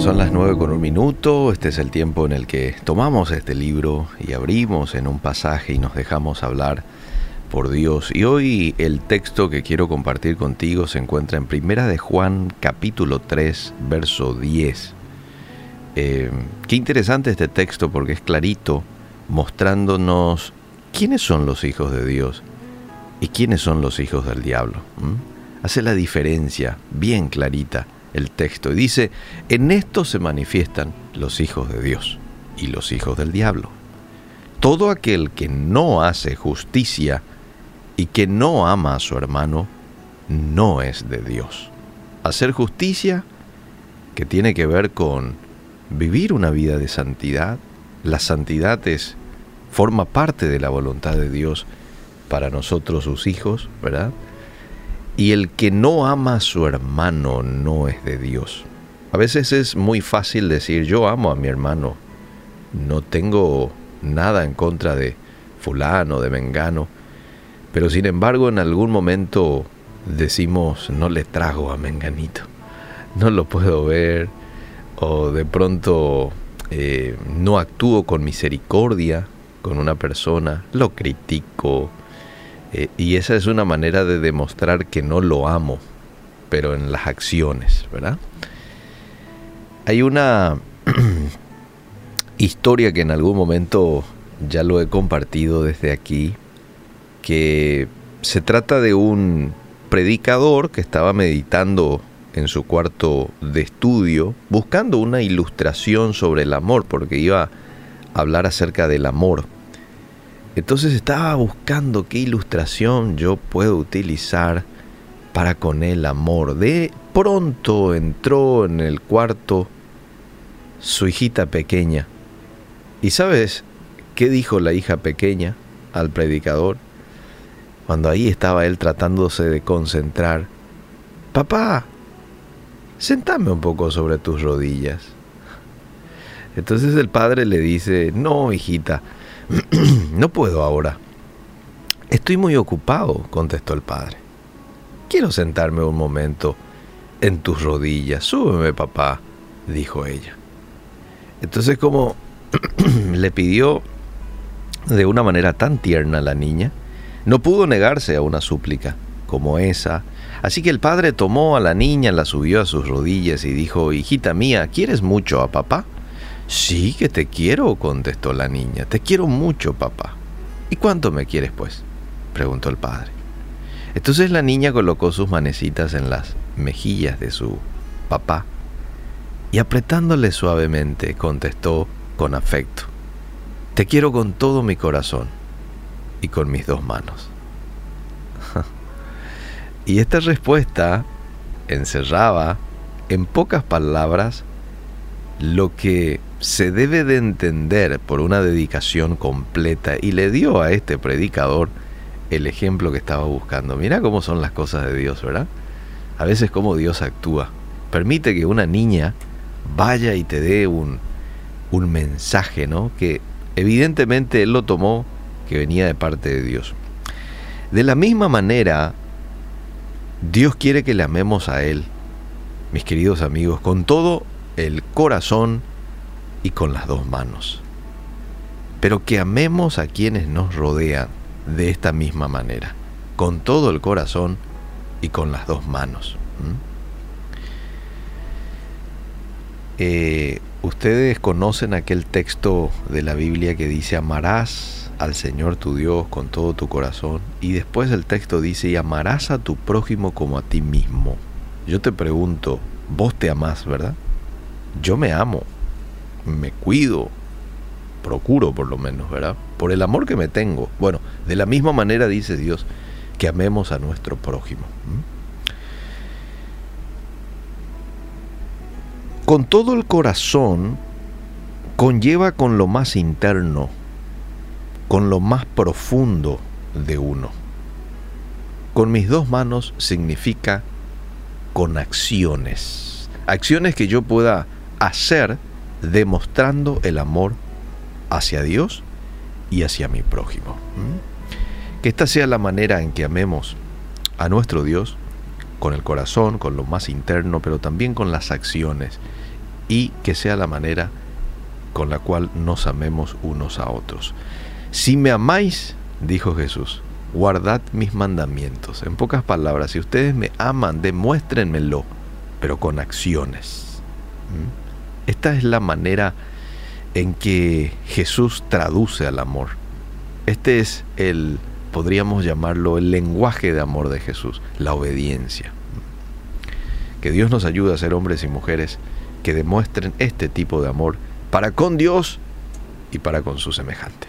Son las nueve con un minuto. Este es el tiempo en el que tomamos este libro y abrimos en un pasaje y nos dejamos hablar por Dios. Y hoy el texto que quiero compartir contigo se encuentra en Primera de Juan, capítulo 3, verso 10. Eh, qué interesante este texto porque es clarito, mostrándonos quiénes son los hijos de Dios y quiénes son los hijos del diablo. Hace la diferencia bien clarita el texto. Y dice, en esto se manifiestan los hijos de Dios y los hijos del diablo. Todo aquel que no hace justicia y que no ama a su hermano, no es de Dios. Hacer justicia, que tiene que ver con vivir una vida de santidad, la santidad es, forma parte de la voluntad de Dios para nosotros sus hijos, ¿verdad? Y el que no ama a su hermano no es de Dios. A veces es muy fácil decir yo amo a mi hermano, no tengo nada en contra de fulano, de mengano, pero sin embargo en algún momento decimos no le trago a menganito, no lo puedo ver, o de pronto eh, no actúo con misericordia con una persona, lo critico, eh, y esa es una manera de demostrar que no lo amo, pero en las acciones, ¿verdad? Hay una historia que en algún momento ya lo he compartido desde aquí, que se trata de un predicador que estaba meditando en su cuarto de estudio, buscando una ilustración sobre el amor, porque iba a hablar acerca del amor. Entonces estaba buscando qué ilustración yo puedo utilizar para con el amor. De pronto entró en el cuarto su hijita pequeña. ¿Y sabes qué dijo la hija pequeña al predicador? Cuando ahí estaba él tratándose de concentrar. Papá, sentame un poco sobre tus rodillas. Entonces el padre le dice, no, hijita, no puedo ahora. Estoy muy ocupado, contestó el padre. Quiero sentarme un momento en tus rodillas. Súbeme, papá, dijo ella. Entonces como le pidió de una manera tan tierna a la niña, no pudo negarse a una súplica como esa. Así que el padre tomó a la niña, la subió a sus rodillas y dijo, hijita mía, ¿quieres mucho a papá? Sí que te quiero, contestó la niña. Te quiero mucho, papá. ¿Y cuánto me quieres, pues? preguntó el padre. Entonces la niña colocó sus manecitas en las mejillas de su papá y apretándole suavemente contestó con afecto, Te quiero con todo mi corazón y con mis dos manos. y esta respuesta encerraba en pocas palabras lo que se debe de entender por una dedicación completa y le dio a este predicador el ejemplo que estaba buscando. Mira cómo son las cosas de Dios, ¿verdad? A veces cómo Dios actúa. Permite que una niña vaya y te dé un, un mensaje, ¿no? Que evidentemente él lo tomó que venía de parte de Dios. De la misma manera, Dios quiere que le amemos a Él, mis queridos amigos, con todo el corazón y con las dos manos. Pero que amemos a quienes nos rodean de esta misma manera, con todo el corazón y con las dos manos. Eh, Ustedes conocen aquel texto de la Biblia que dice amarás al Señor tu Dios con todo tu corazón y después el texto dice y amarás a tu prójimo como a ti mismo. Yo te pregunto, vos te amás, ¿verdad? Yo me amo, me cuido, procuro por lo menos, ¿verdad? Por el amor que me tengo. Bueno, de la misma manera dice Dios que amemos a nuestro prójimo. Con todo el corazón conlleva con lo más interno, con lo más profundo de uno. Con mis dos manos significa con acciones. Acciones que yo pueda hacer demostrando el amor hacia Dios y hacia mi prójimo. Que esta sea la manera en que amemos a nuestro Dios con el corazón, con lo más interno, pero también con las acciones. y que sea la manera con la cual nos amemos unos a otros. Si me amáis, dijo Jesús, guardad mis mandamientos. En pocas palabras, si ustedes me aman, demuéstrenmelo, pero con acciones. ¿Mm? Esta es la manera en que Jesús traduce al amor. Este es el, podríamos llamarlo, el lenguaje de amor de Jesús, la obediencia. Que Dios nos ayude a ser hombres y mujeres que demuestren este tipo de amor para con Dios y para con su semejante.